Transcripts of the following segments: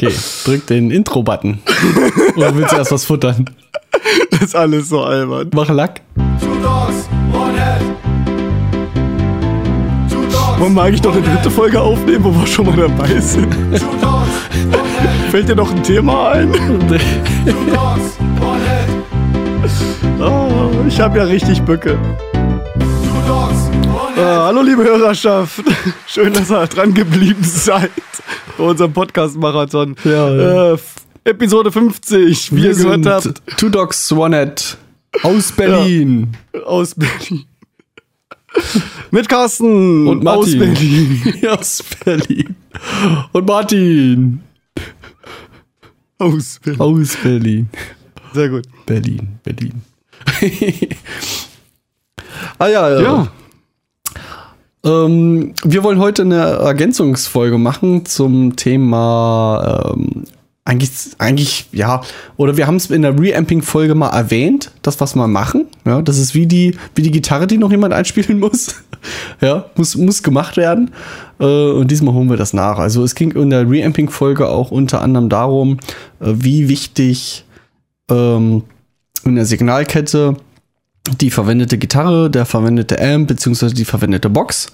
Okay, drück den Intro-Button. Oder willst du erst was futtern? Das ist alles so albern. Mach Lack. Wollen wir eigentlich noch eine dritte Folge aufnehmen, wo wir schon mal dabei sind? Fällt dir noch ein Thema ein? Oh, ich habe ja richtig Böcke. Äh, hallo liebe Hörerschaft. Schön, dass ihr dran geblieben seid bei unserem Podcast-Marathon. Ja, ja. Äh, Episode 50, wie ihr gehört habt, Two Dogs, One Head aus Berlin. aus Berlin. Mit Carsten Und aus Martin. Berlin. aus Berlin. Und Martin Aus Berlin. aus Berlin. Sehr gut. Berlin, Berlin. ah ja, ja. Ja. Ähm, wir wollen heute eine Ergänzungsfolge machen zum Thema ähm, eigentlich, eigentlich, ja, oder wir haben es in der Reamping-Folge mal erwähnt, das, was wir machen. Ja, das ist wie die, wie die Gitarre, die noch jemand einspielen muss. ja, muss, muss gemacht werden. Äh, und diesmal holen wir das nach. Also es ging in der Reamping-Folge auch unter anderem darum, äh, wie wichtig ähm, in der Signalkette die verwendete Gitarre, der verwendete Amp beziehungsweise die verwendete Box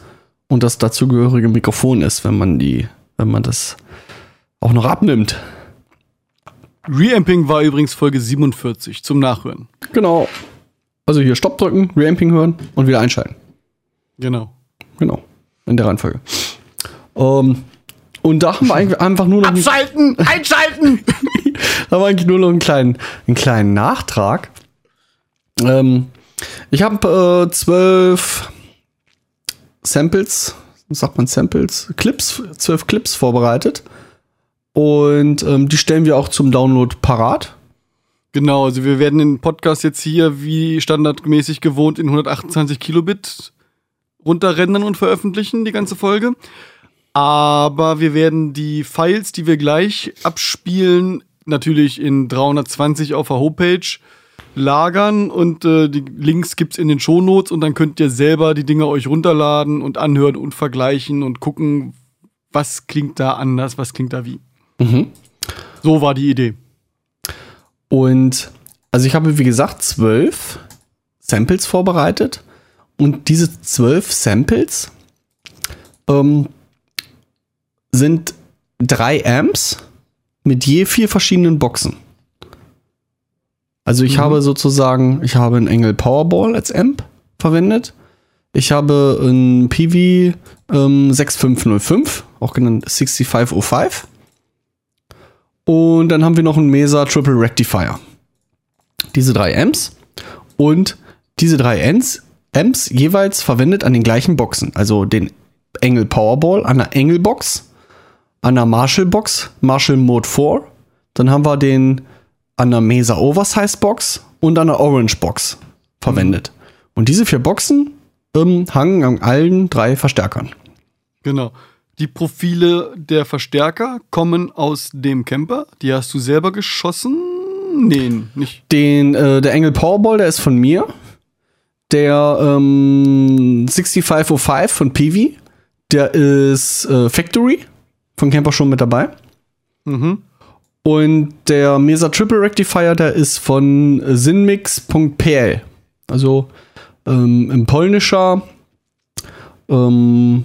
und das dazugehörige Mikrofon ist, wenn man die, wenn man das auch noch abnimmt. Reamping war übrigens Folge 47 zum Nachhören. Genau. Also hier Stopp drücken, Reamping hören und wieder einschalten. Genau. Genau. In der Reihenfolge. Ähm, und da haben wir eigentlich einfach nur noch einen, Abschalten! Einschalten! haben wir eigentlich nur noch einen kleinen, einen kleinen Nachtrag. Ähm, ich habe äh, zwölf Samples, sagt man Samples, Clips, zwölf Clips vorbereitet. Und ähm, die stellen wir auch zum Download parat. Genau, also wir werden den Podcast jetzt hier wie standardmäßig gewohnt in 128 Kilobit runterrendern und veröffentlichen, die ganze Folge. Aber wir werden die Files, die wir gleich abspielen, natürlich in 320 auf der Homepage lagern und äh, die Links gibt's in den Shownotes und dann könnt ihr selber die Dinge euch runterladen und anhören und vergleichen und gucken, was klingt da anders, was klingt da wie. So war die Idee. Und also ich habe, wie gesagt, zwölf Samples vorbereitet. Und diese zwölf Samples ähm, sind drei Amps mit je vier verschiedenen Boxen. Also ich habe sozusagen, ich habe einen Engel Powerball als Amp verwendet. Ich habe ein PV ähm, 6505, auch genannt 6505. Und dann haben wir noch einen Mesa Triple Rectifier. Diese drei Amps. Und diese drei Amps, Amps jeweils verwendet an den gleichen Boxen. Also den Engel Powerball an der Engel Box, an der Marshall Box, Marshall Mode 4. Dann haben wir den an der Mesa Oversize Box und an der Orange Box verwendet. Und diese vier Boxen ähm, hangen an allen drei Verstärkern. Genau. Die Profile der Verstärker kommen aus dem Camper. Die hast du selber geschossen? Nee, nicht. Den, äh, der Engel Powerball, der ist von mir. Der ähm, 6505 von Peavy, der ist äh, Factory von Camper schon mit dabei. Mhm. Und der Mesa Triple Rectifier, der ist von sinmix.pl. Also ähm, ein polnischer ähm,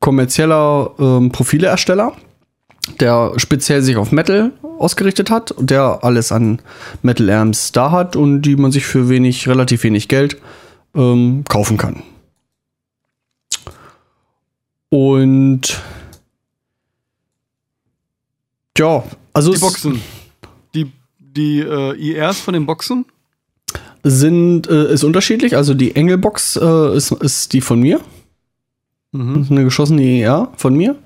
kommerzieller ähm, Profileersteller, der speziell sich auf Metal ausgerichtet hat und der alles an Metal Amps da hat und die man sich für wenig, relativ wenig Geld ähm, kaufen kann. Und ja, also Die Boxen. Die, die äh, IRs von den Boxen. sind äh, ist unterschiedlich. Also die Engelbox äh, ist, ist die von mir. Mhm. Eine geschossene ER von mir.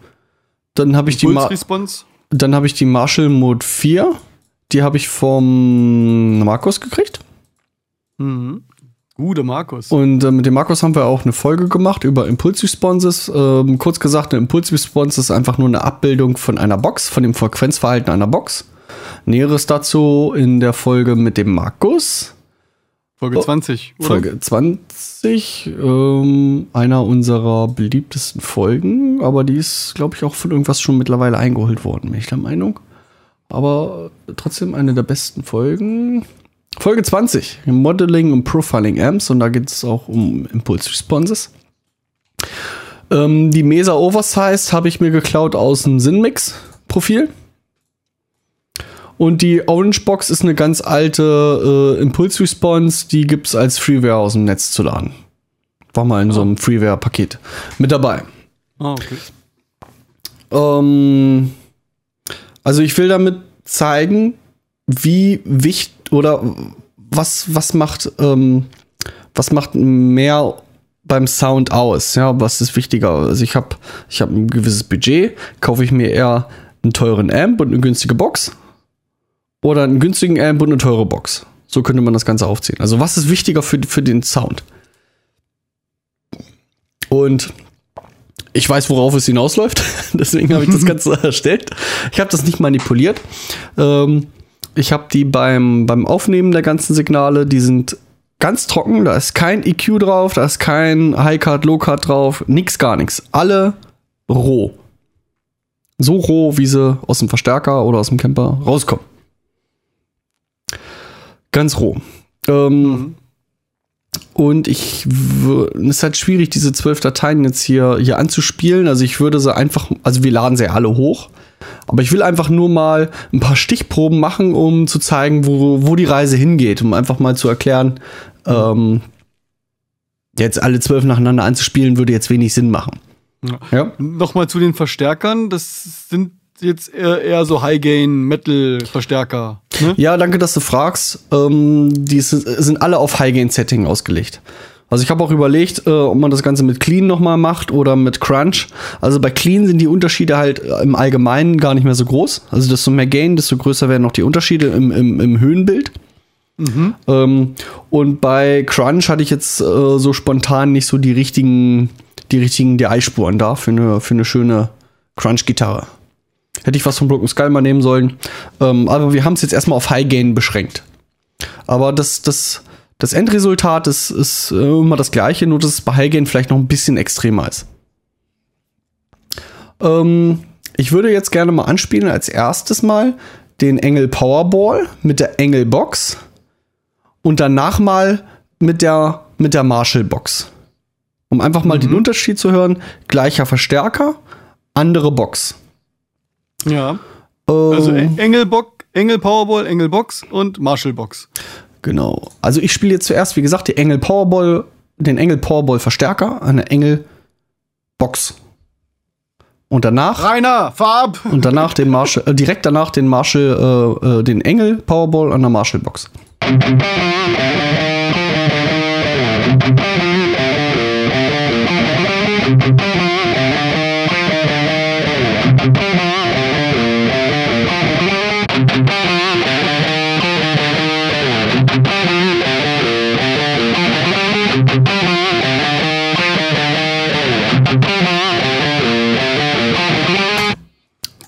Dann habe ich die Pulse Ma Response. dann habe ich die Marshall Mode 4. Die habe ich vom Markus gekriegt. Mhm. Gute Markus. Und äh, mit dem Markus haben wir auch eine Folge gemacht über Impulse Responses. Ähm, kurz gesagt, eine Impulse Response ist einfach nur eine Abbildung von einer Box, von dem Frequenzverhalten einer Box. Näheres dazu in der Folge mit dem Markus. Folge 20. Oder? Folge 20, ähm, einer unserer beliebtesten Folgen, aber die ist, glaube ich, auch von irgendwas schon mittlerweile eingeholt worden, bin ich der Meinung. aber trotzdem eine der besten Folgen. Folge 20, Modeling und Profiling Amps und da geht es auch um Impulse Responses. Ähm, die Mesa Oversized habe ich mir geklaut aus dem Sinmix-Profil. Und die Orange Box ist eine ganz alte äh, Impulse Response, die gibt es als Freeware aus dem Netz zu laden. War mal in so einem Freeware-Paket mit dabei. Ah, okay. Ähm, also ich will damit zeigen, wie wichtig oder was, was macht, ähm, was macht mehr beim Sound aus? Ja, was ist wichtiger? Also ich habe ich hab ein gewisses Budget, kaufe ich mir eher einen teuren Amp und eine günstige Box oder einen günstigen Amp und eine teure Box. So könnte man das Ganze aufziehen. Also was ist wichtiger für, für den Sound? Und ich weiß, worauf es hinausläuft. Deswegen habe ich das Ganze erstellt. Ich habe das nicht manipuliert. Ähm, ich habe die beim, beim Aufnehmen der ganzen Signale, die sind ganz trocken. Da ist kein EQ drauf, da ist kein High-Card, Low-Card drauf. Nix, gar nichts. Alle roh. So roh, wie sie aus dem Verstärker oder aus dem Camper rauskommen. Ganz roh. Ähm, und ich es ist halt schwierig, diese zwölf Dateien jetzt hier, hier anzuspielen. Also ich würde sie einfach, also wir laden sie alle hoch. Aber ich will einfach nur mal ein paar Stichproben machen, um zu zeigen, wo, wo die Reise hingeht, um einfach mal zu erklären, ähm, jetzt alle zwölf nacheinander anzuspielen, würde jetzt wenig Sinn machen. Ja. Ja. Nochmal zu den Verstärkern. Das sind jetzt eher, eher so High-Gain-Metal-Verstärker. Ne? Ja, danke, dass du fragst. Ähm, die sind, sind alle auf High-Gain-Setting ausgelegt. Also ich habe auch überlegt, äh, ob man das Ganze mit Clean nochmal macht oder mit Crunch. Also bei Clean sind die Unterschiede halt äh, im Allgemeinen gar nicht mehr so groß. Also desto mehr Gain, desto größer werden noch die Unterschiede im, im, im Höhenbild. Ähm, und bei Crunch hatte ich jetzt äh, so spontan nicht so die richtigen, die richtigen DI-Spuren da für eine, für eine schöne Crunch-Gitarre. Hätte ich was von Broken Skull mal nehmen sollen. Ähm, aber wir haben es jetzt erstmal auf High Gain beschränkt. Aber das, das, das Endresultat ist, ist äh, immer das gleiche, nur dass es bei High Gain vielleicht noch ein bisschen extremer ist. Ähm, ich würde jetzt gerne mal anspielen als erstes mal den Engel Powerball mit der Engel Box und danach mal mit der, mit der Marshall Box. Um einfach mal den Unterschied zu hören. Gleicher Verstärker, andere Box. Ja. Also Ähm, Engelbock, Engel Powerball, Engel Box und Marshall Box. Genau. Also ich spiele jetzt zuerst, wie gesagt, die Engel Powerball, den Engel Powerball Verstärker, eine Engel Box. Und danach Rainer, Farb! und danach den Marshall, äh, direkt danach den Marshall, äh, äh, den Engel Powerball an der Marshall Box.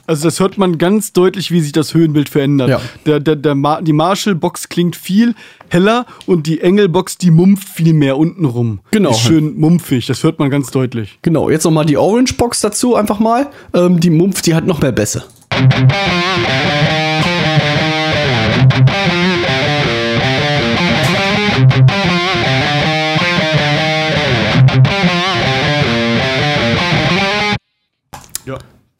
Also das hört man ganz deutlich, wie sich das Höhenbild verändert. Ja. Der, der, der Ma die Marshall-Box klingt viel heller und die Engel-Box, die mumpft viel mehr unten rum. Genau. Ist schön mumpfig, das hört man ganz deutlich. Genau, jetzt noch mal die Orange Box dazu einfach mal. Ähm, die Mumpf, die hat noch mehr Bässe. Ja.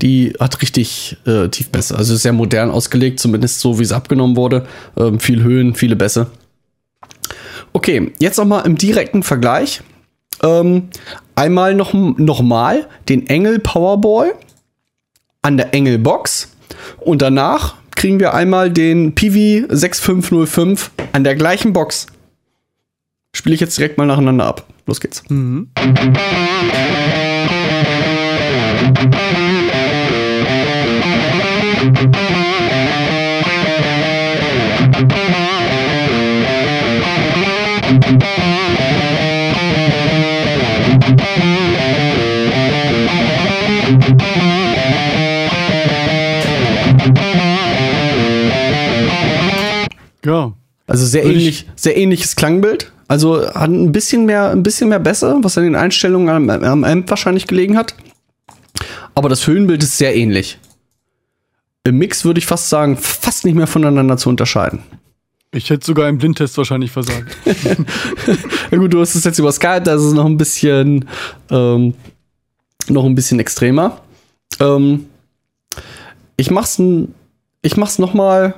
Die hat richtig äh, Tiefbässe. Also sehr modern ausgelegt, zumindest so wie es abgenommen wurde. Ähm, viel Höhen, viele Bässe. Okay, jetzt noch mal im direkten Vergleich. Ähm, einmal noch, noch mal den Engel Powerball an der Engel Box und danach kriegen wir einmal den PV 6505 an der gleichen Box. Spiele ich jetzt direkt mal nacheinander ab. Los geht's. Ja. Also sehr Würde ähnlich, sehr ähnliches Klangbild. Also hat ein bisschen mehr, ein bisschen mehr besser, was an den Einstellungen am, am Amp wahrscheinlich gelegen hat. Aber das Höhenbild ist sehr ähnlich. Im Mix würde ich fast sagen, fast nicht mehr voneinander zu unterscheiden. Ich hätte sogar im Blindtest wahrscheinlich versagt. Ja gut, du hast es jetzt über Skype, da ist es noch ein bisschen, ähm, noch ein bisschen extremer. Ähm, ich mach's, ich mach's noch mal.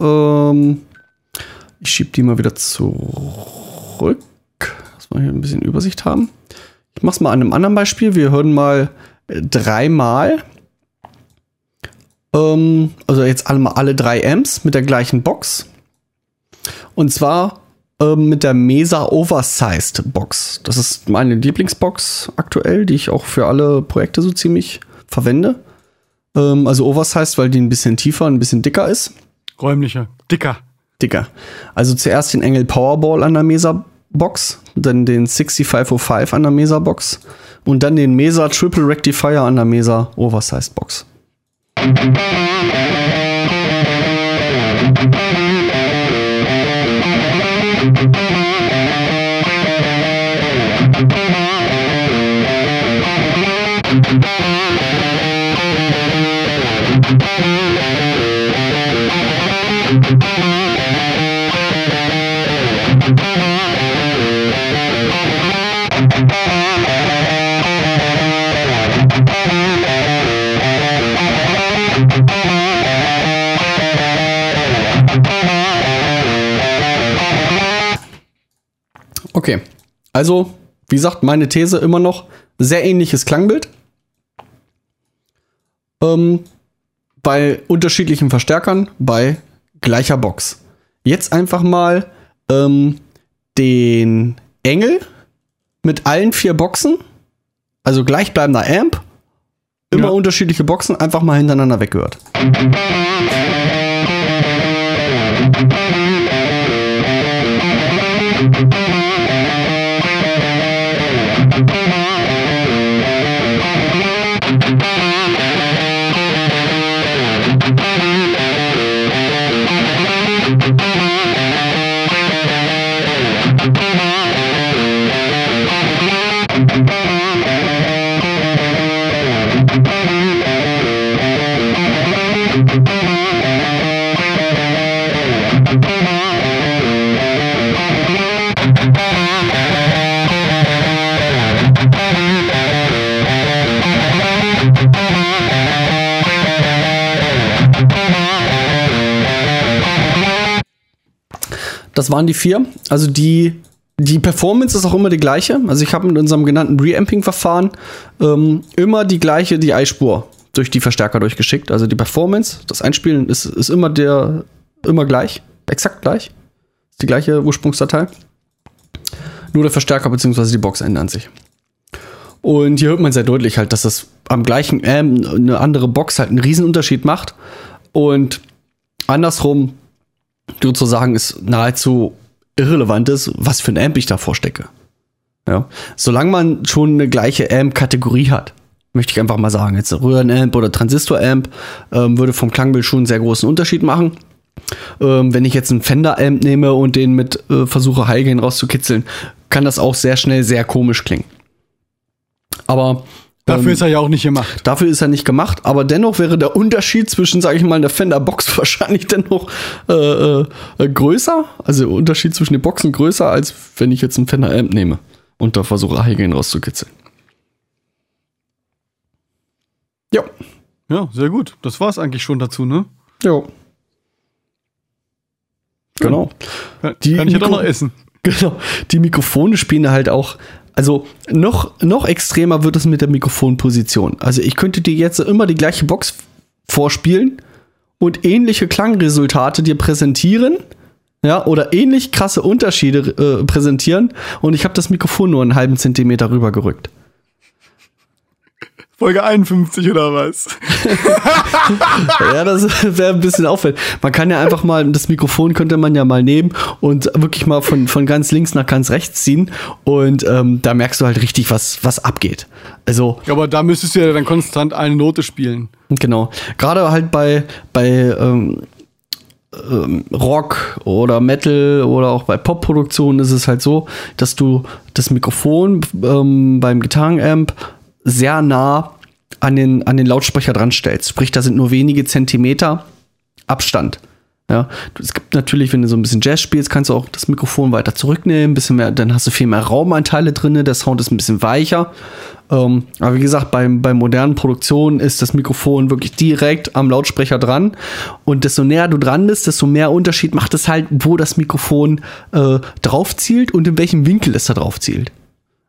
Ähm, ich schieb die mal wieder zurück, dass wir hier ein bisschen Übersicht haben. Ich mach's mal an einem anderen Beispiel. Wir hören mal dreimal. Ähm, also jetzt alle alle drei Amps mit der gleichen Box. Und zwar ähm, mit der Mesa Oversized Box. Das ist meine Lieblingsbox aktuell, die ich auch für alle Projekte so ziemlich verwende. Ähm, also Oversized, weil die ein bisschen tiefer, ein bisschen dicker ist. Räumlicher. Dicker. Dicker. Also zuerst den Engel Powerball an der Mesa Box, dann den 6505 an der Mesa Box und dann den Mesa Triple Rectifier an der Mesa Oversized Box. Thank you. Okay. Also, wie gesagt, meine These immer noch sehr ähnliches Klangbild. Ähm, bei unterschiedlichen Verstärkern, bei gleicher Box. Jetzt einfach mal ähm, den Engel mit allen vier Boxen, also gleichbleibender Amp, immer Ja. unterschiedliche Boxen, einfach mal hintereinander weggehört. Das waren die vier. Also die, die Performance ist auch immer die gleiche. Also ich habe mit unserem genannten Reamping-Verfahren ähm, immer die gleiche DI-Spur durch die Verstärker durchgeschickt. Also die Performance, das Einspielen ist, ist immer der immer gleich, exakt gleich. Ist die gleiche Ursprungsdatei. Nur der Verstärker bzw. die Box ändern sich. Und hier hört man sehr deutlich halt, dass das am gleichen Amp eine andere Box halt einen Riesenunterschied macht. Und andersrum sozusagen es nahezu irrelevant ist, was für ein Amp ich da vorstecke. Ja. Solange man schon eine gleiche Amp-Kategorie hat, möchte ich einfach mal sagen, jetzt Röhrenamp oder Transistor-Amp ähm, würde vom Klangbild schon einen sehr großen Unterschied machen. Ähm, wenn ich jetzt einen Fender-Amp nehme und den mit äh, versuche, Highgain rauszukitzeln, kann das auch sehr schnell sehr komisch klingen. Aber Dafür ähm, ist er ja auch nicht gemacht. Dafür ist er nicht gemacht, aber dennoch wäre der Unterschied zwischen, sage ich mal, der Fender Box wahrscheinlich dennoch äh, äh, größer. Also der Unterschied zwischen den Boxen größer, als wenn ich jetzt einen Fender Amp nehme und da versuche, Highgain rauszukitzeln. Ja, Ja, sehr gut. Das war's eigentlich schon dazu, ne? ja. Genau. Kann, Die kann ich ja doch noch essen. Genau. Die Mikrofone spielen halt auch. Also noch, noch extremer wird es mit der Mikrofonposition. Also ich könnte dir jetzt immer die gleiche Box vorspielen und ähnliche Klangresultate dir präsentieren. Ja, oder ähnlich krasse Unterschiede äh, präsentieren und ich habe das Mikrofon nur einen halben Zentimeter rübergerückt. Folge 51 oder was? Ja, das wäre ein bisschen auffällig. Man kann ja einfach mal, das Mikrofon könnte man ja mal nehmen und wirklich mal von, von ganz links nach ganz rechts ziehen. Und ähm, da merkst du halt richtig, was, was abgeht. Also, Ja, aber da müsstest du ja dann konstant eine Note spielen. genau. Gerade halt bei, bei ähm, ähm, Rock oder Metal oder auch bei Popproduktionen ist es halt so, dass du das Mikrofon ähm, beim Gitarrenamp sehr nah an den, an den Lautsprecher dran stellst. Sprich, da sind nur wenige Zentimeter Abstand. Ja, es gibt natürlich, wenn du so ein bisschen Jazz spielst, kannst du auch das Mikrofon weiter zurücknehmen, bisschen mehr, dann hast du viel mehr Raumanteile drin, der Sound ist ein bisschen weicher. Ähm, aber wie gesagt, bei, bei modernen Produktionen ist das Mikrofon wirklich direkt am Lautsprecher dran. Und desto näher du dran bist, desto mehr Unterschied macht es halt, wo das Mikrofon äh, drauf zielt und in welchem Winkel es da drauf zielt.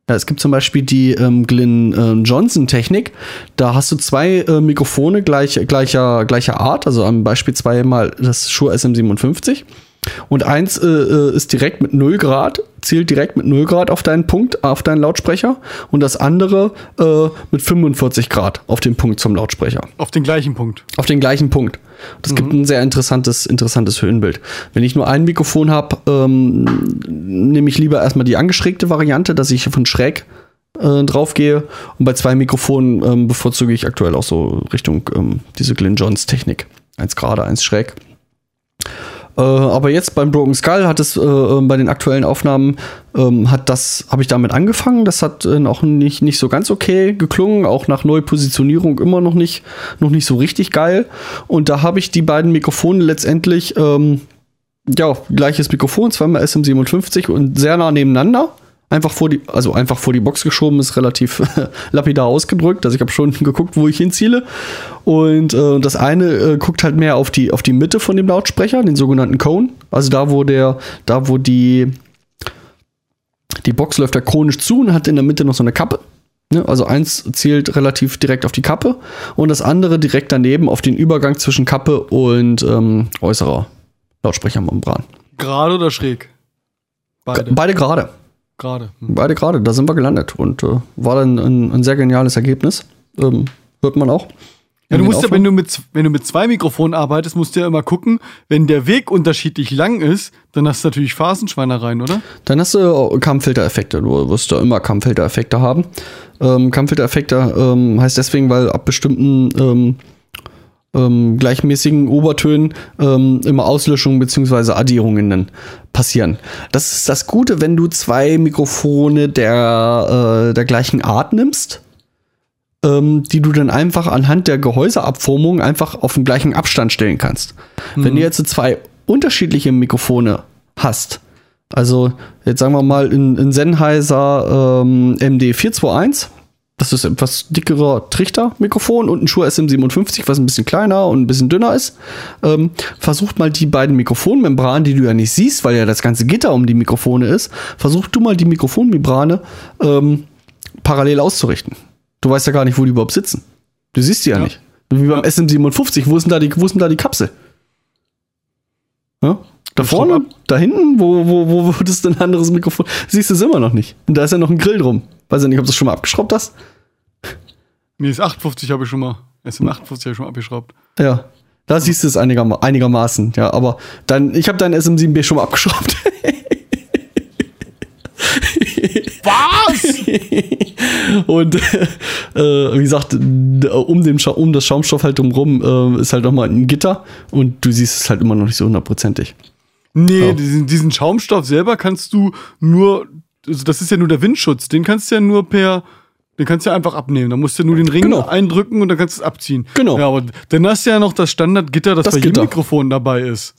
Ja, es gibt zum Beispiel die ähm, Glyn ähm, Johnson Technik. Da hast du zwei äh, Mikrofone gleich, gleicher, gleicher Art, also am Beispiel zweimal das Shure SM57. Und eins äh, äh, ist direkt mit 0 Grad, zielt direkt mit 0 Grad auf deinen Punkt, auf deinen Lautsprecher. Und das andere äh, mit 45 Grad auf den Punkt zum Lautsprecher. Auf den gleichen Punkt. Auf den gleichen Punkt. Das gibt ein sehr interessantes, interessantes Höhenbild. Wenn ich nur ein Mikrofon habe, ähm, nehme ich lieber erstmal die angeschrägte Variante, dass ich von schräg äh, drauf gehe. Und bei zwei Mikrofonen ähm, bevorzuge ich aktuell auch so Richtung ähm, diese Glyn Johns Technik. Eins gerade, eins schräg. Äh, aber jetzt beim Broken Skull hat es äh, äh, bei den aktuellen Aufnahmen ähm, hat das habe ich damit angefangen. Das hat äh, auch nicht nicht so ganz okay geklungen, auch nach Neupositionierung immer noch nicht noch nicht so richtig geil. Und da habe ich die beiden Mikrofone letztendlich ähm, ja gleiches Mikrofon, zweimal SM57 und sehr nah nebeneinander. Einfach vor die, also einfach vor die Box geschoben, ist relativ lapidar ausgedrückt. Also ich habe schon geguckt, wo ich hinziele. Und äh, das eine äh, guckt halt mehr auf die, auf die Mitte von dem Lautsprecher, den sogenannten Cone. Also da, wo der, da, wo die, die Box läuft da chronisch zu und hat in der Mitte noch so eine Kappe. Ne? Also eins zielt relativ direkt auf die Kappe und das andere direkt daneben auf den Übergang zwischen Kappe und ähm, äußerer Lautsprechermembran. Gerade oder schräg? Beide. Beide gerade. Gerade. Hm. Beide gerade, da sind wir gelandet und äh, war dann ein, ein sehr geniales Ergebnis. Ähm, hört man auch. Ja, du musst ja, wenn du, mit, wenn du mit zwei Mikrofonen arbeitest, musst du ja immer gucken, wenn der Weg unterschiedlich lang ist, dann hast du natürlich Phasenschweinereien, oder? Dann hast du Kammfiltereffekte. Du wirst da immer Kammfiltereffekte haben. Ähm, Kammfiltereffekte ähm, heißt deswegen, weil ab bestimmten ähm, gleichmäßigen Obertönen ähm, immer Auslöschungen bzw. Addierungen passieren. Das ist das Gute, wenn du zwei Mikrofone der, äh, der gleichen Art nimmst, ähm, die du dann einfach anhand der Gehäuseabformung einfach auf den gleichen Abstand stellen kannst. Wenn du jetzt so zwei unterschiedliche Mikrofone hast, also jetzt sagen wir mal in, in Sennheiser ähm, MD421, das ist etwas dickerer Trichtermikrofon und ein Shure SM57, was ein bisschen kleiner und ein bisschen dünner ist. Ähm, versucht mal die beiden Mikrofonmembranen, die du ja nicht siehst, weil ja das ganze Gitter um die Mikrofone ist, versuch du mal die Mikrofonmembrane ähm, parallel auszurichten. Du weißt ja gar nicht, wo die überhaupt sitzen. Du siehst die ja, Ja. nicht. Wie beim SM57, wo ist denn da die, wo ist denn da die Kapsel? Ja? Da vorne, da hinten, wo, wo, wo wird es denn ein anderes Mikrofon? Siehst du es immer noch nicht. Und da ist ja noch ein Grill drum. Weiß ja nicht, ob du es schon mal abgeschraubt hast. Nee, das 58 habe ich schon mal. SM58 habe ich schon mal abgeschraubt. Ja. Da siehst du es einigerma einigermaßen, ja, aber dann, ich habe dein SM7B schon mal abgeschraubt. Was? Und äh, wie gesagt, um, Scha um das Schaumstoff halt drumrum äh, ist halt nochmal ein Gitter und du siehst es halt immer noch nicht so hundertprozentig. Nee, Oh. diesen, diesen Schaumstoff selber kannst du nur, also das ist ja nur der Windschutz, den kannst du ja nur per, den kannst du ja einfach abnehmen. Da musst du nur den Ring Genau. eindrücken und dann kannst du es abziehen. Genau. Ja, aber dann hast du ja noch das Standardgitter, das, Das bei Gitter. jedem Mikrofon dabei ist.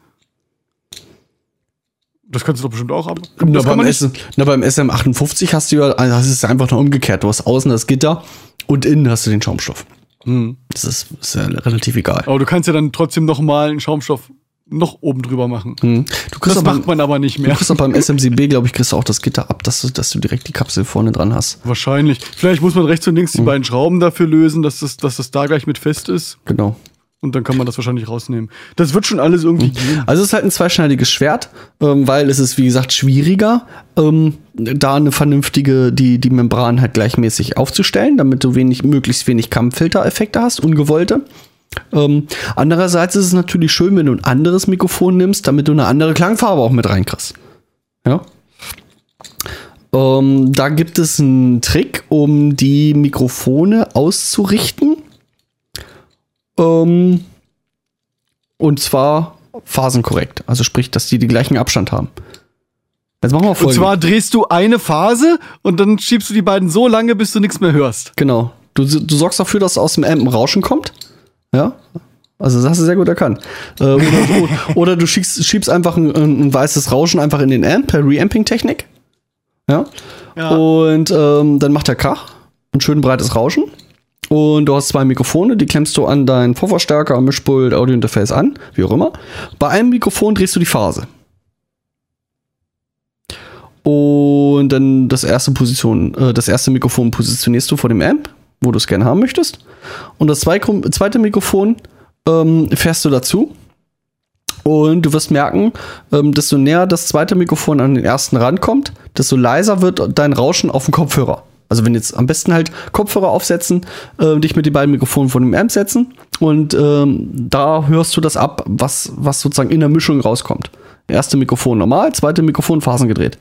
Das kannst du doch bestimmt auch ab. Na, beim, man nicht. S na, beim SM58 hast du ja, also das ist einfach nur umgekehrt. Du hast außen das Gitter und innen hast du den Schaumstoff. Hm. Das ist, ist ja relativ egal. Aber du kannst ja dann trotzdem noch mal einen Schaumstoff noch oben drüber machen. Hm. Du kriegst Das macht man aber nicht du mehr. kriegst auch beim SM7B, glaube ich, kriegst du auch das Gitter ab, dass du, dass du direkt die Kapsel vorne dran hast. Wahrscheinlich. Vielleicht muss man rechts und links die Hm. beiden Schrauben dafür lösen, dass das, dass das da gleich mit fest ist. Genau. Und dann kann man das wahrscheinlich rausnehmen. Das wird schon alles irgendwie gehen. Also es ist halt ein zweischneidiges Schwert, ähm, weil es ist, wie gesagt, schwieriger, ähm, da eine vernünftige, die, die Membran halt gleichmäßig aufzustellen, damit du wenig, möglichst wenig Kammfiltereffekte hast, ungewollte. Ähm, andererseits ist es natürlich schön, wenn du ein anderes Mikrofon nimmst, damit du eine andere Klangfarbe auch mit reinkriegst. Ja. Ähm, da gibt es einen Trick, um die Mikrofone auszurichten. Ähm, und zwar phasenkorrekt. Also sprich, dass die den gleichen Abstand haben. Jetzt machen wir Und folgendes. zwar drehst du eine Phase und dann schiebst du die beiden so lange, bis du nichts mehr hörst. genau. Du, du sorgst dafür, dass aus dem Amp ein Rauschen kommt. Ja. Also das hast du sehr gut erkannt. Äh, oder, oder du schiebst, schiebst einfach ein, ein weißes Rauschen einfach in den Amp per Reamping-Technik. Ja. Ja. Und ähm, dann macht er Krach. Ein schön breites Rauschen. Und du hast zwei Mikrofone, die klemmst du an deinen Vorverstärker, Mischpult, Audiointerface an, wie auch immer. Bei einem Mikrofon drehst du die Phase. Und dann das erste Position, äh, das erste Mikrofon positionierst du vor dem Amp, wo du es gerne haben möchtest. Und das zwei, zweite Mikrofon ähm, fährst du dazu. Und du wirst merken, ähm, desto näher das zweite Mikrofon an den ersten rankommt, desto leiser wird dein Rauschen auf dem Kopfhörer. Also wenn jetzt am besten halt Kopfhörer aufsetzen, äh, dich mit den beiden Mikrofonen vor dem Amp setzen und ähm, da hörst du das ab, was, was sozusagen in der Mischung rauskommt. Erste Mikrofon normal, zweite Mikrofon phasengedreht.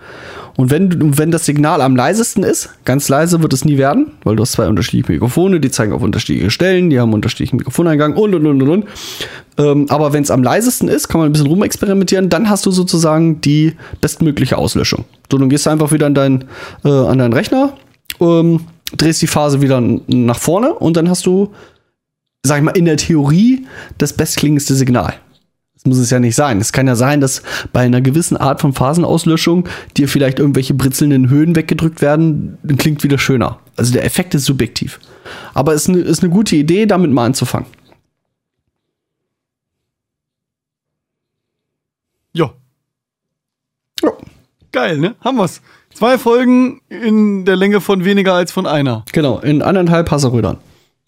Und wenn, wenn das Signal am leisesten ist, ganz leise wird es nie werden, weil du hast zwei unterschiedliche Mikrofone, die zeigen auf unterschiedliche Stellen, die haben unterschiedlichen Mikrofoneingang und und und und und. Ähm, aber wenn es am leisesten ist, kann man ein bisschen rumexperimentieren, dann hast du sozusagen die bestmögliche Auslöschung. So, dann gehst du einfach wieder an, dein, äh, an deinen Rechner, ähm, drehst die Phase wieder nach vorne und dann hast du, sag ich mal, in der Theorie das bestklingendste Signal. Muss es ja nicht sein. Es kann ja sein, dass bei einer gewissen Art von Phasenauslöschung dir vielleicht irgendwelche britzelnden Höhen weggedrückt werden, dann klingt wieder schöner. Also der Effekt ist subjektiv. Aber es ist eine, ist eine gute Idee, damit mal anzufangen. Ja. Ja. Geil, ne? Haben wir's. Zwei Folgen in der Länge von weniger als von einer. Genau, in anderthalb Hasserödern.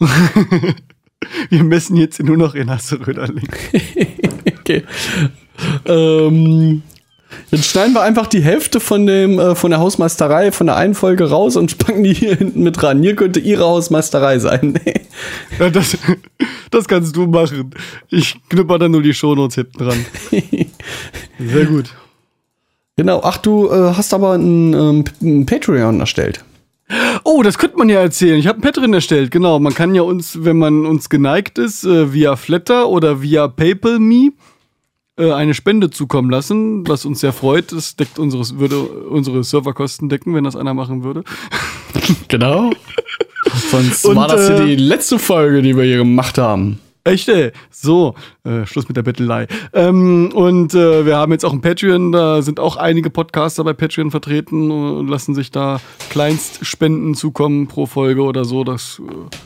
Wir messen jetzt nur noch in Hasseröderling. Okay. Ähm, jetzt schneiden wir einfach die Hälfte von, dem, äh, von der Hausmeisterei, von der einen Folge raus und packen die hier hinten mit ran. Hier könnte ihre Hausmeisterei sein. Ja, das, das kannst du machen. Ich knüpper dann nur die Shownotes hinten dran. Sehr gut. genau, ach, du äh, hast aber ein, ähm, ein Patreon erstellt. Oh, das könnte man ja erzählen. Ich habe ein Patreon erstellt, genau. Man kann ja uns, wenn man uns geneigt ist, äh, via Flatter oder via PayPal.me eine Spende zukommen lassen, was uns sehr freut. Das deckt unseres, würde unsere Serverkosten decken, wenn das einer machen würde. Genau. Sonst Und, war das hier äh, die letzte Folge, die wir hier gemacht haben. Echt, ey. So, äh, Schluss mit der Bettelei. Ähm, und äh, wir haben jetzt auch ein Patreon, da sind auch einige Podcaster bei Patreon vertreten und lassen sich da Kleinstspenden zukommen pro Folge oder so. Das äh,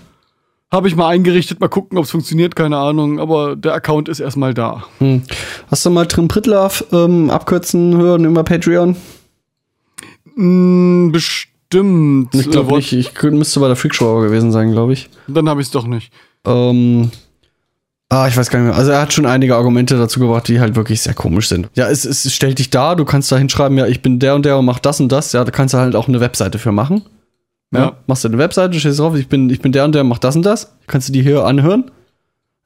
habe ich mal eingerichtet, mal gucken, ob es funktioniert, keine Ahnung. Aber der Account ist erstmal da. Hm. Hast du mal Trim Pritlove ähm, abkürzen hören über Patreon? Mm, bestimmt. Ich glaube Äh, nicht. Ich müsste bei der Freakshow gewesen sein, glaube ich. Dann habe ich es doch nicht. Ähm, ah, ich weiß gar nicht mehr. Also er hat schon einige Argumente dazu gebracht, die halt wirklich sehr komisch sind. Ja, es, es stellt dich da, du kannst da hinschreiben, ja, ich bin der und der und mach das und das. Ja, da kannst du halt auch eine Webseite für machen. Ja. Ja. Machst du eine Webseite, stehst drauf, ich bin, ich bin der und der, mach das und das. Kannst du die hier anhören.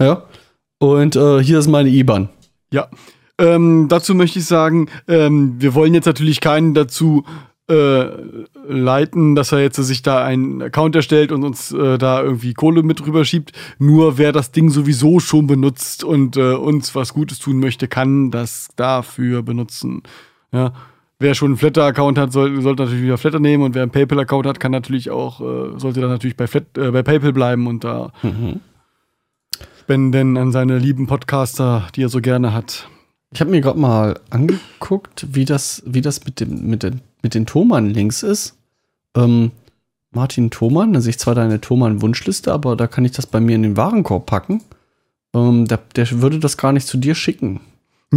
Ja. Und äh, hier ist meine IBAN. Ja. Ähm, dazu möchte ich sagen, ähm, wir wollen jetzt natürlich keinen dazu äh, leiten, dass er jetzt sich da einen Account erstellt und uns äh, da irgendwie Kohle mit rüber schiebt. Nur wer das Ding sowieso schon benutzt und äh, uns was Gutes tun möchte, kann das dafür benutzen. Ja. Wer schon einen Flatter-Account hat, soll, sollte natürlich wieder Flatter nehmen und wer einen PayPal-Account hat, kann natürlich auch, äh, sollte dann natürlich bei, Flat, äh, bei PayPal bleiben und da spenden an seine lieben Podcaster, die er so gerne hat. Ich habe mir gerade mal angeguckt, wie das, wie das mit, dem, mit, den, mit den Thomann-Links ist. Ähm, Martin Thomann, da sehe ich zwar deine Thomann-Wunschliste, aber da kann ich das bei mir in den Warenkorb packen. Ähm, der, der würde das gar nicht zu dir schicken.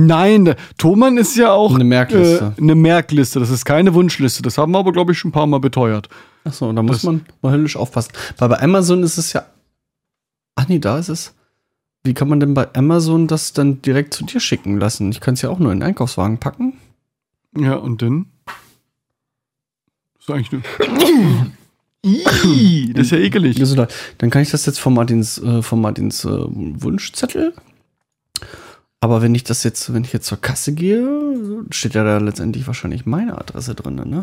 Nein, Thomann ist ja auch Eine Merkliste. Äh, eine Merkliste. Das ist keine Wunschliste. Das haben wir aber, glaube ich, schon ein paar Mal beteuert. Achso, da muss Das- man mal höllisch aufpassen. Weil bei Amazon ist es ja. Ach nee, da ist es. Wie kann man denn bei Amazon das dann direkt zu dir schicken lassen? Ich kann es ja auch nur in den Einkaufswagen packen. Ja, und dann? Das ist eigentlich nur. Ih, das ist ja ekelig. Da, dann kann ich das jetzt von Martins, äh, von Martins äh, Wunschzettel. Aber wenn ich das jetzt, wenn ich jetzt zur Kasse gehe, steht ja da letztendlich wahrscheinlich meine Adresse drin, ne?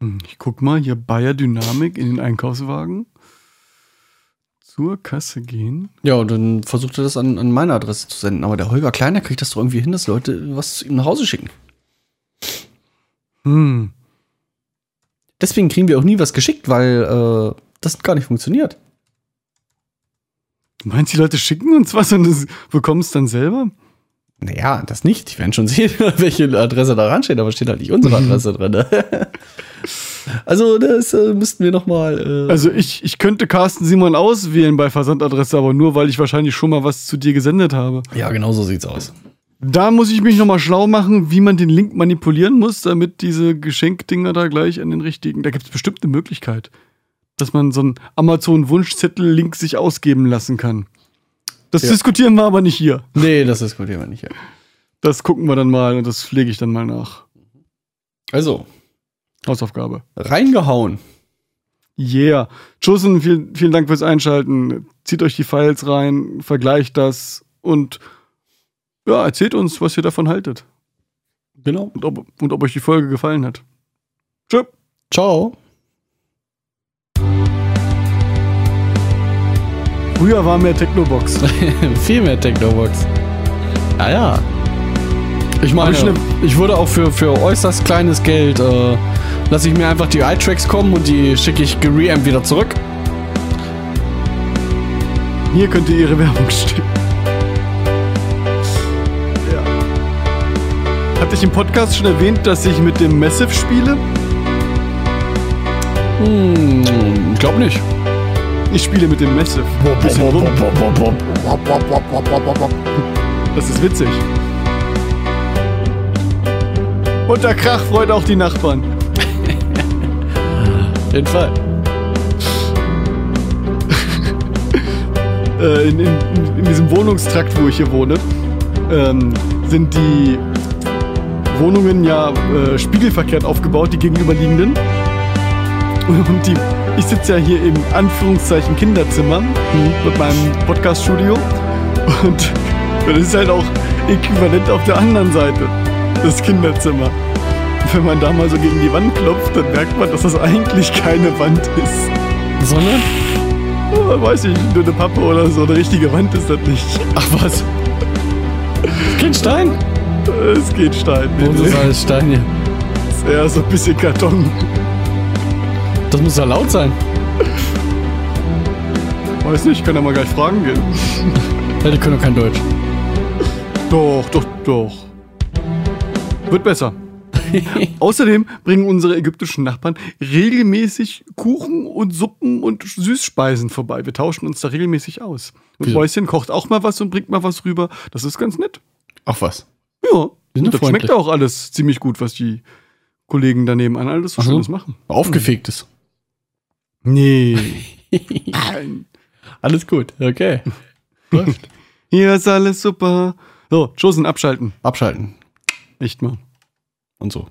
Hm, Ich guck mal hier Bayer Dynamik in den Einkaufswagen. Zur Kasse gehen. Ja, und dann versucht er das an, an meine Adresse zu senden. Aber der Holger Kleiner kriegt das doch irgendwie hin, dass Leute was zu ihm nach Hause schicken. Hm. deswegen kriegen wir auch nie was geschickt, weil äh, das gar nicht funktioniert. Du meinst, die Leute schicken uns was und bekommen es dann selber? Naja, das nicht. Die werden schon sehen, welche Adresse da ran steht, aber steht halt nicht unsere Adresse drin. also, das äh, müssten wir noch mal. Äh, Also ich, ich könnte Carsten Simon auswählen bei Versandadresse, aber nur, weil ich wahrscheinlich schon mal was zu dir gesendet habe. ja, genau so sieht's aus. Da muss ich mich nochmal schlau machen, wie man den Link manipulieren muss, damit diese Geschenkdinger da gleich an den richtigen. Da gibt es bestimmt eine Möglichkeit, dass man so einen Amazon-Wunschzettel-Link sich ausgeben lassen kann. Das Ja. diskutieren wir aber nicht hier. Nee, das diskutieren wir nicht. Ja. Das gucken wir dann mal und das pflege ich dann mal nach. Also, Hausaufgabe. reingehauen. Yeah. Chosen, vielen, vielen Dank fürs Einschalten. Zieht euch die Files rein, vergleicht das und ja, erzählt uns, was ihr davon haltet. Genau. Und ob, und ob euch die Folge gefallen hat. Tschö. Ciao. Früher war mehr Technobox. Viel mehr Technobox. Ja, ja. Ich meine, Aber schlimm. ich würde auch für, für äußerst kleines Geld, äh, lasse ich mir einfach die iTracks kommen und die schicke ich gereampt wieder zurück. Hier könnte ihre Werbung stehen. Ja. Hatte ich im Podcast schon erwähnt, dass ich mit dem Massive spiele? Hm, ich glaube nicht. Ich spiele mit dem Massive. Bisschen rum. Das ist witzig. Und der Krach freut auch die Nachbarn. Auf jeden Fall. Äh, in, in, in diesem Wohnungstrakt, wo ich hier wohne, ähm, sind die Wohnungen ja äh, spiegelverkehrt aufgebaut, die gegenüberliegenden. Und die, ich sitze ja hier im Anführungszeichen Kinderzimmer mit meinem Podcast-Studio. Und das ist halt auch äquivalent auf der anderen Seite, das Kinderzimmer. Wenn man da mal so gegen die Wand klopft, dann merkt man, dass das eigentlich keine Wand ist. Sondern? Oh, weiß ich, nur eine Pappe oder so. Eine richtige Wand ist das nicht. Ach was? Kein Stein? Es geht Stein. Wo ist alles Stein hier? ist eher so ein bisschen Karton. Das muss ja laut sein. Weiß nicht, kann ja mal gleich fragen gehen. Ja, die können doch kein Deutsch. Doch, doch, doch. Wird besser. Außerdem bringen unsere ägyptischen Nachbarn regelmäßig Kuchen und Suppen und Süßspeisen vorbei. Wir tauschen uns da regelmäßig aus. Und Wieso? Bäuschen kocht auch mal was und bringt mal was rüber. Das ist ganz nett. Ach was? Ja, Die sind und das freundlich. schmeckt auch alles ziemlich gut, was die Kollegen daneben an alles so Ach so. Schönes machen. Aufgefegtes. Nee. Nein. Alles gut, okay. Läuft. Hier ist alles super. So, Chosen abschalten. Abschalten Echt mal. und so.